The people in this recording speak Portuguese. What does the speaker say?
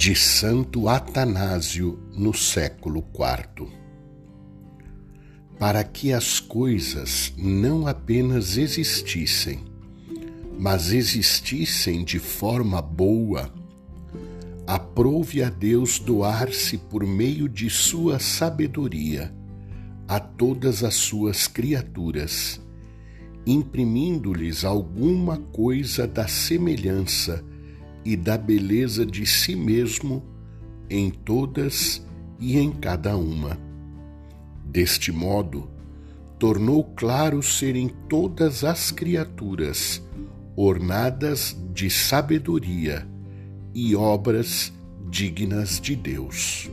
de Santo Atanásio no século IV. Para que as coisas não apenas existissem, mas existissem de forma boa, aprove a Deus doar-se por meio de sua sabedoria a todas as suas criaturas, imprimindo-lhes alguma coisa da semelhança e da beleza de si mesmo em todas e em cada uma. Deste modo, tornou claro serem todas as criaturas ornadas de sabedoria e obras dignas de Deus.